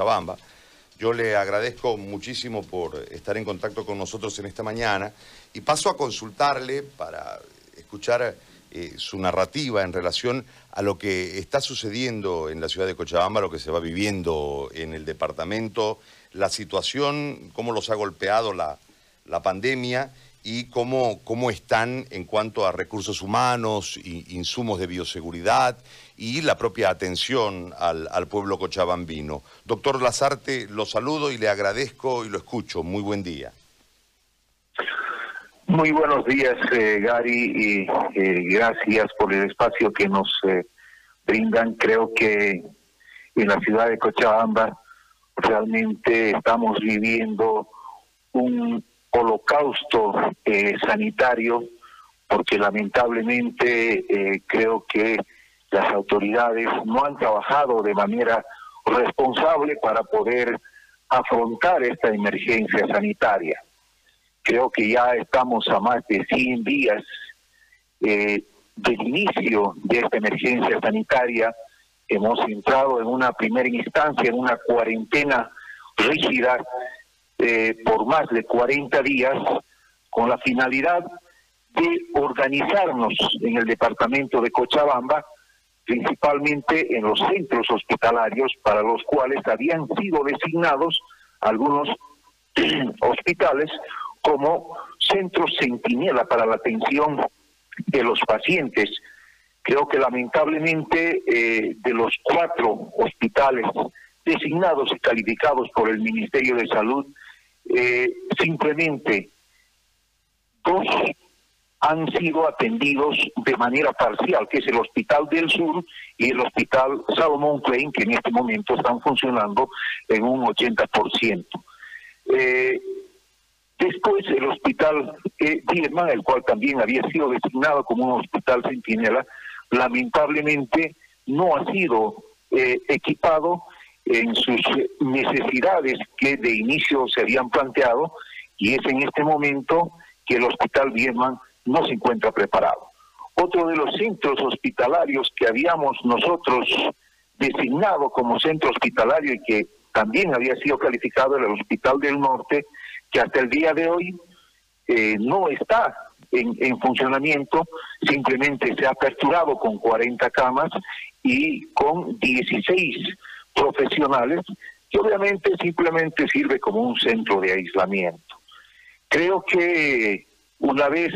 Cochabamba. Yo le agradezco muchísimo por estar en contacto con nosotros en esta mañana y paso a consultarle para escuchar eh, su narrativa en relación a lo que está sucediendo en la ciudad de Cochabamba, lo que se va viviendo en el departamento, la situación, cómo los ha golpeado la, la pandemia y cómo, cómo están en cuanto a recursos humanos, insumos de bioseguridad y la propia atención al, pueblo cochabambino. Doctor Lazarte, lo saludo y le agradezco y lo escucho. Muy buen día. Muy buenos días, eh, Gary, y eh, gracias por el espacio que nos eh, brindan. Creo que en la ciudad de Cochabamba realmente estamos viviendo un holocausto sanitario, porque lamentablemente creo que las autoridades no han trabajado de manera responsable para poder afrontar esta emergencia sanitaria. Creo que ya estamos a más de 100 días eh, del inicio de esta emergencia sanitaria. Hemos entrado en una primera instancia en una cuarentena rígida eh, por más de 40 días con la finalidad de organizarnos en el departamento de Cochabamba principalmente en los centros hospitalarios para los cuales habían sido designados algunos hospitales como centros centinela para la atención de los pacientes. Creo que lamentablemente eh, de los cuatro hospitales designados y calificados por el Ministerio de Salud, eh, simplemente dos han sido atendidos de manera parcial, que es el Hospital del Sur y el Hospital Salomón Klein, que en este momento están funcionando en un 80%. Eh, después el Hospital eh, el cual también había sido designado como un hospital centinela, lamentablemente no ha sido eh, equipado en sus necesidades que de inicio se habían planteado y es en este momento que el Hospital Bierman no se encuentra preparado. Otro de los centros hospitalarios que habíamos nosotros designado como centro hospitalario y que también había sido calificado era el Hospital del Norte, que hasta el día de hoy eh, no está en, en, funcionamiento, simplemente se ha aperturado con 40 camas y con 16 profesionales, que obviamente simplemente sirve como un centro de aislamiento. Creo que una vez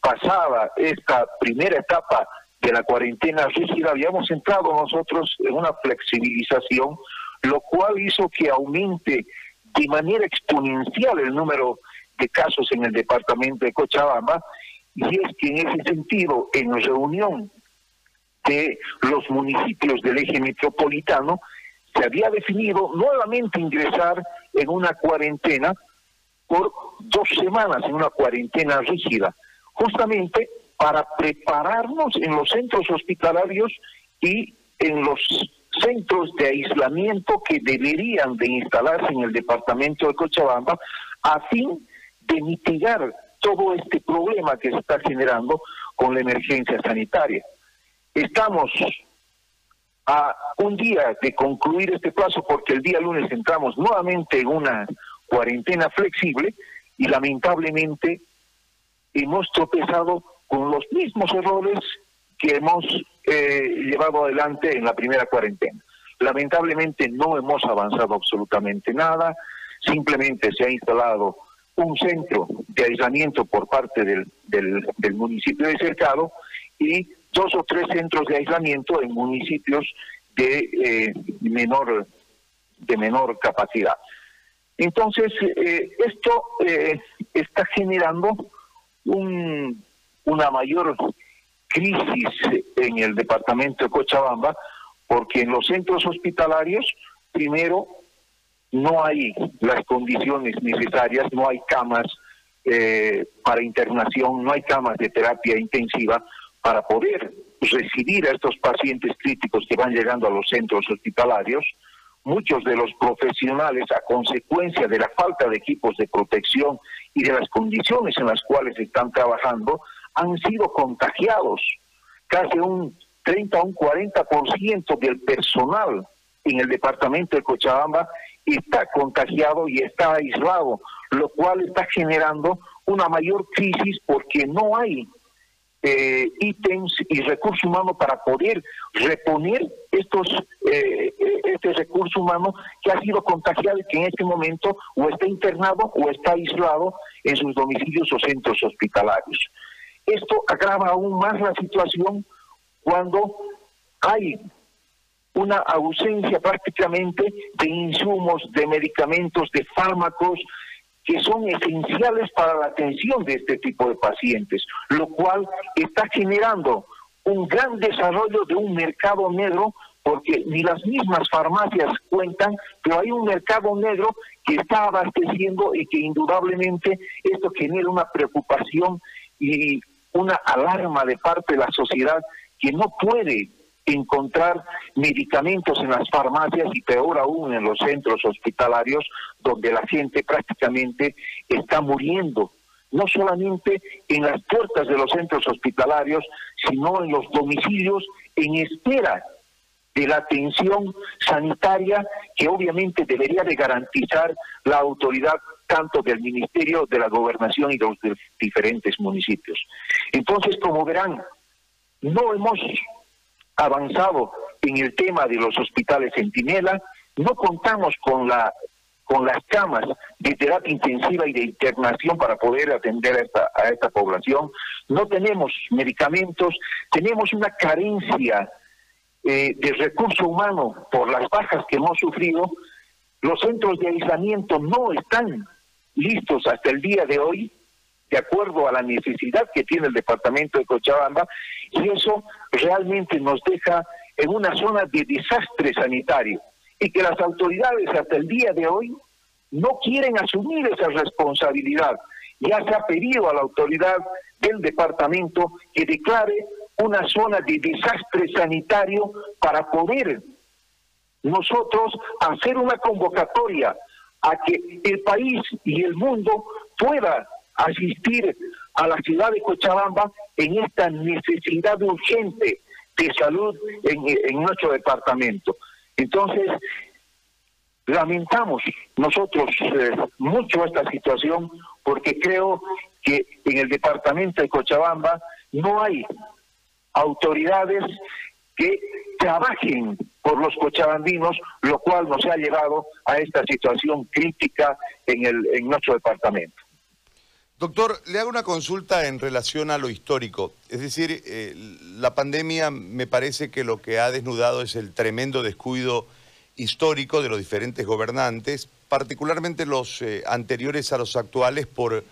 pasada esta primera etapa de la cuarentena rígida, habíamos entrado nosotros en una flexibilización, lo cual hizo que aumente de manera exponencial el número de casos en el departamento de Cochabamba, y es que en ese sentido, en reunión de los municipios del eje metropolitano, se había definido nuevamente ingresar en una cuarentena por dos semanas, en una cuarentena rígida justamente para prepararnos en los centros hospitalarios y en los centros de aislamiento que deberían de instalarse en el departamento de Cochabamba a fin de mitigar todo este problema que se está generando con la emergencia sanitaria. Estamos a un día de concluir este plazo porque el día lunes entramos nuevamente en una cuarentena flexible y lamentablemente hemos tropezado con los mismos errores que hemos eh, llevado adelante en la primera cuarentena. Lamentablemente no hemos avanzado absolutamente nada, simplemente se ha instalado un centro de aislamiento por parte del, del, municipio de Cercado y dos o tres centros de aislamiento en municipios de eh, menor de menor capacidad. Entonces, eh, esto está generando un, una mayor crisis en el departamento de Cochabamba, porque en los centros hospitalarios, primero, no hay las condiciones necesarias, no hay camas eh, para internación, no hay camas de terapia intensiva para poder recibir a estos pacientes críticos que van llegando a los centros hospitalarios. Muchos de los profesionales, a consecuencia de la falta de equipos de protección y de las condiciones en las cuales están trabajando han sido contagiados. Casi un 30 o un 40% del personal en el departamento de Cochabamba está contagiado y está aislado, lo cual está generando una mayor crisis porque no hay eh, ítems y recursos humanos para poder reponer estos eh, este recurso humano que ha sido contagiado y que en este momento o está internado o está aislado en sus domicilios o centros hospitalarios. Esto agrava aún más la situación cuando hay una ausencia prácticamente de insumos, de medicamentos, de fármacos que son esenciales para la atención de este tipo de pacientes, lo cual está generando un gran desarrollo de un mercado negro porque ni las mismas farmacias cuentan, pero hay un mercado negro que está abasteciendo y que indudablemente esto genera una preocupación y una alarma de parte de la sociedad que no puede encontrar medicamentos en las farmacias y peor aún en los centros hospitalarios donde la gente prácticamente está muriendo, no solamente en las puertas de los centros hospitalarios, sino en los domicilios en espera de la atención sanitaria que obviamente debería de garantizar la autoridad tanto del Ministerio de la Gobernación y de los diferentes municipios. Entonces, como verán, no hemos avanzado en el tema de los hospitales Centinela, no contamos con la con las camas de terapia intensiva y de internación para poder atender a esta, a esta población, no tenemos medicamentos, tenemos una carencia eh, de recurso humano por las bajas que hemos sufrido, los centros de aislamiento no están listos hasta el día de hoy, de acuerdo a la necesidad que tiene el departamento de Cochabamba, y eso realmente nos deja en una zona de desastre sanitario y que las autoridades hasta el día de hoy no quieren asumir esa responsabilidad. Ya se ha pedido a la autoridad del departamento que declare una zona de desastre sanitario para poder nosotros hacer una convocatoria a que el país y el mundo pueda asistir a la ciudad de Cochabamba en esta necesidad urgente de salud en, nuestro departamento. Entonces, lamentamos nosotros eh, mucho esta situación porque creo que en el departamento de Cochabamba no hay autoridades que trabajen por los cochabambinos, lo cual nos ha llevado a esta situación crítica en, el, en nuestro departamento. Doctor, le hago una consulta en relación a lo histórico. Es decir, eh, la pandemia me parece que lo que ha desnudado es el tremendo descuido histórico de los diferentes gobernantes, particularmente los eh, anteriores a los actuales por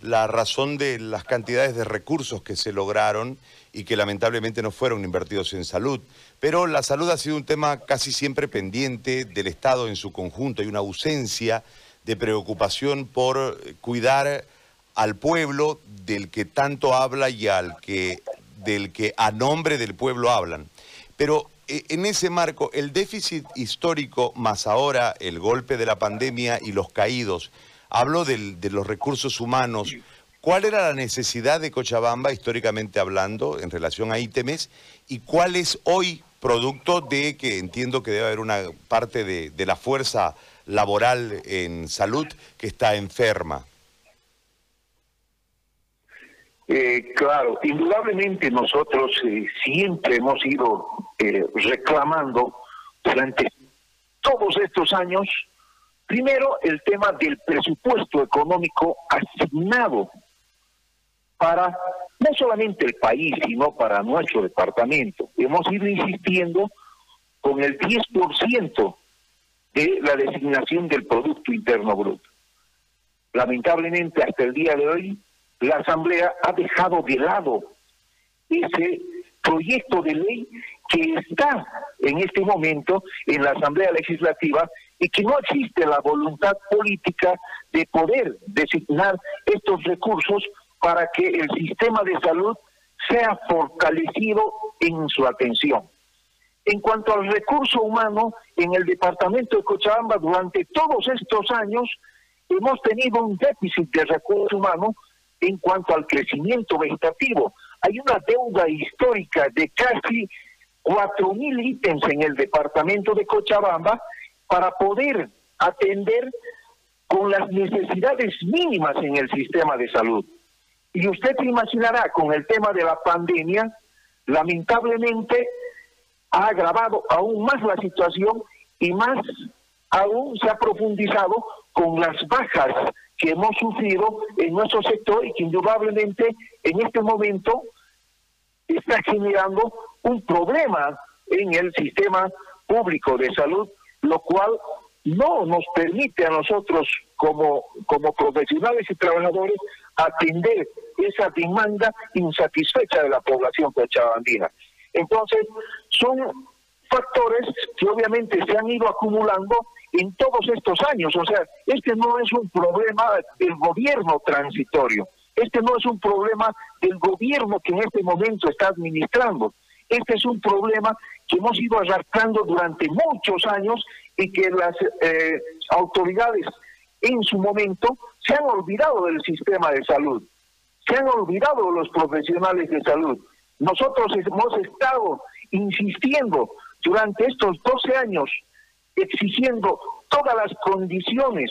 la razón de las cantidades de recursos que se lograron y que lamentablemente no fueron invertidos en salud. Pero la salud ha sido un tema casi siempre pendiente del Estado en su conjunto. Hay una ausencia de preocupación por cuidar al pueblo del que tanto habla y al que del que a nombre del pueblo hablan. Pero eh, en ese marco, el déficit histórico más ahora el golpe de la pandemia y los caídos, hablo de los recursos humanos. ¿Cuál era la necesidad de Cochabamba, históricamente hablando, en relación a ítems? ¿Y cuál es hoy, producto de que entiendo que debe haber una parte de, la fuerza laboral en salud que está enferma? Eh, claro, indudablemente nosotros eh, siempre hemos ido eh, reclamando durante todos estos años Primero, el tema del presupuesto económico asignado para no solamente el país, sino para nuestro departamento. Hemos ido insistiendo con el 10% de la designación del Producto Interno Bruto. Lamentablemente, hasta el día de hoy, la Asamblea ha dejado de lado ese proyecto de ley que está en este momento en la Asamblea Legislativa y que no existe la voluntad política de poder designar estos recursos para que el sistema de salud sea fortalecido en su atención. En cuanto al recurso humano, en el departamento de Cochabamba durante todos estos años hemos tenido un déficit de recurso humano en cuanto al crecimiento vegetativo. Hay una deuda histórica de casi cuatro mil ítems en el departamento de Cochabamba para poder atender con las necesidades mínimas en el sistema de salud. Y usted se imaginará, con el tema de la pandemia, lamentablemente ha agravado aún más la situación y más aún se ha profundizado con las bajas que hemos sufrido en nuestro sector y que indudablemente en este momento está generando un problema en el sistema público de salud, lo cual no nos permite a nosotros como, como profesionales y trabajadores atender esa demanda insatisfecha de la población cochabambina. Entonces, son factores que obviamente se han ido acumulando en todos estos años. O sea, este no es un problema del gobierno transitorio, este no es un problema del gobierno que en este momento está administrando. Este es un problema que hemos ido arrastrando durante muchos años y que las eh, autoridades en su momento se han olvidado del sistema de salud, se han olvidado de los profesionales de salud. Nosotros hemos estado insistiendo durante estos 12 años exigiendo todas las condiciones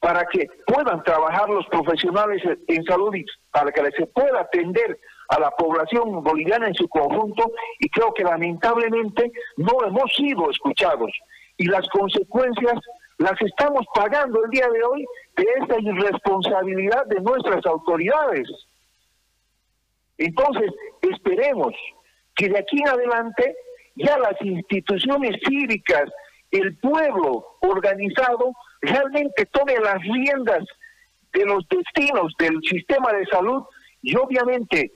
para que puedan trabajar los profesionales en salud y para que se pueda atender a la población boliviana en su conjunto y creo que lamentablemente no hemos sido escuchados y las consecuencias las estamos pagando el día de hoy de esta irresponsabilidad de nuestras autoridades. Entonces, esperemos que de aquí en adelante ya las instituciones cívicas, el pueblo organizado, realmente tome las riendas de los destinos del sistema de salud y obviamente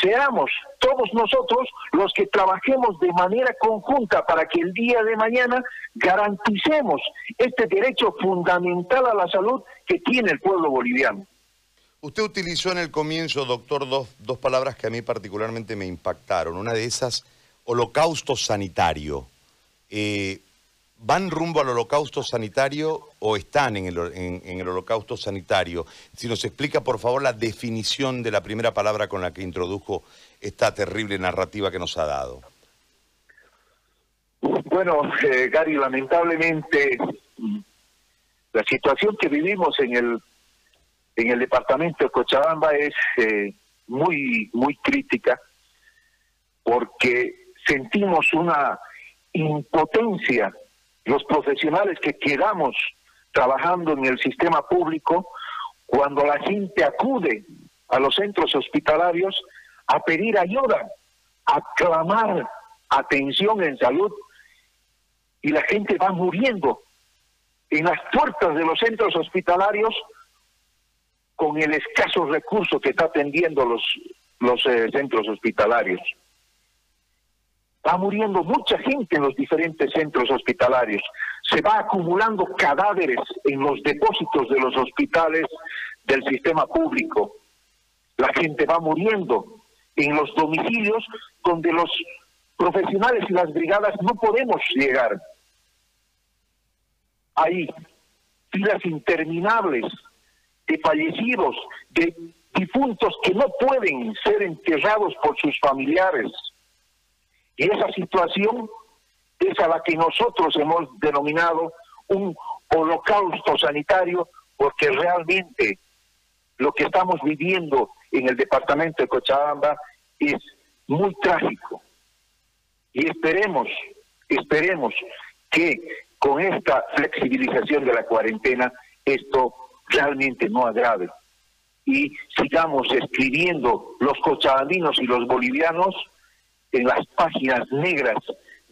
seamos todos nosotros los que trabajemos de manera conjunta para que el día de mañana garanticemos este derecho fundamental a la salud que tiene el pueblo boliviano. Usted utilizó en el comienzo, doctor, dos, dos palabras que a mí particularmente me impactaron. Una de esas, holocausto sanitario. Eh, ¿Van rumbo al holocausto sanitario o están en el, en el, holocausto sanitario? Si nos explica, por favor, la definición de la primera palabra con la que introdujo esta terrible narrativa que nos ha dado. Bueno, eh, Gary, lamentablemente la situación que vivimos en el en el departamento de Cochabamba es eh, muy muy crítica porque sentimos una impotencia los profesionales que quedamos trabajando en el sistema público cuando la gente acude a los centros hospitalarios a pedir ayuda, a clamar atención en salud y la gente va muriendo en las puertas de los centros hospitalarios con el escaso recurso que está atendiendo los, los eh, centros hospitalarios. Va muriendo mucha gente en los diferentes centros hospitalarios. Se va acumulando cadáveres en los depósitos de los hospitales del sistema público. La gente va muriendo en los domicilios donde los profesionales y las brigadas no podemos llegar. Hay filas interminables de fallecidos, de difuntos que no pueden ser enterrados por sus familiares. Y esa situación es a la que nosotros hemos denominado un holocausto sanitario, porque realmente lo que estamos viviendo en el departamento de Cochabamba es muy trágico. Y esperemos, esperemos que con esta flexibilización de la cuarentena esto realmente no agrave y sigamos escribiendo los cochabambinos y los bolivianos en las páginas negras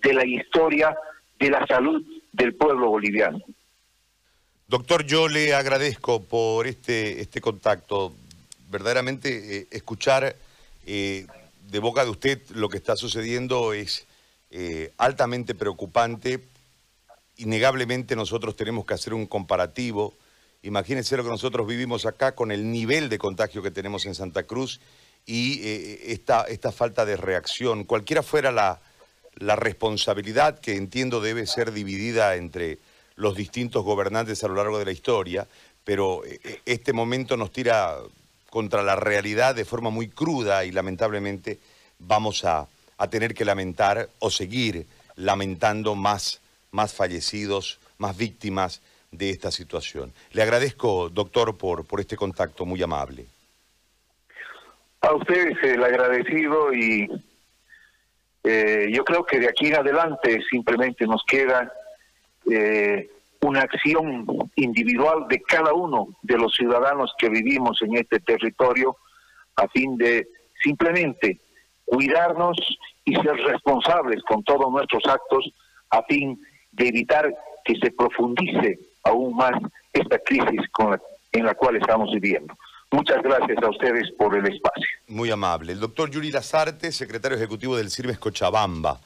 de la historia de la salud del pueblo boliviano. Doctor, yo le agradezco por este, este contacto. Verdaderamente eh, escuchar eh, de boca de usted lo que está sucediendo es eh, altamente preocupante. Innegablemente nosotros tenemos que hacer un comparativo. Imagínense lo que nosotros vivimos acá con el nivel de contagio que tenemos en Santa Cruz y esta, esta falta de reacción. Cualquiera fuera la, la responsabilidad que entiendo debe ser dividida entre los distintos gobernantes a lo largo de la historia, pero eh, eh, este momento nos tira contra la realidad de forma muy cruda y lamentablemente vamos a, a tener que lamentar o seguir lamentando más, más fallecidos, más víctimas de esta situación. Le agradezco, doctor, por, por este contacto muy amable. A ustedes el agradecido y eh, yo creo que de aquí en adelante simplemente nos queda eh, una acción individual de cada uno de los ciudadanos que vivimos en este territorio a fin de simplemente cuidarnos y ser responsables con todos nuestros actos a fin de evitar que se profundice aún más esta crisis en la cual estamos viviendo. Muchas gracias a ustedes por el espacio. Muy amable. El doctor Yuri Lazarte, secretario ejecutivo del CIRBES Cochabamba.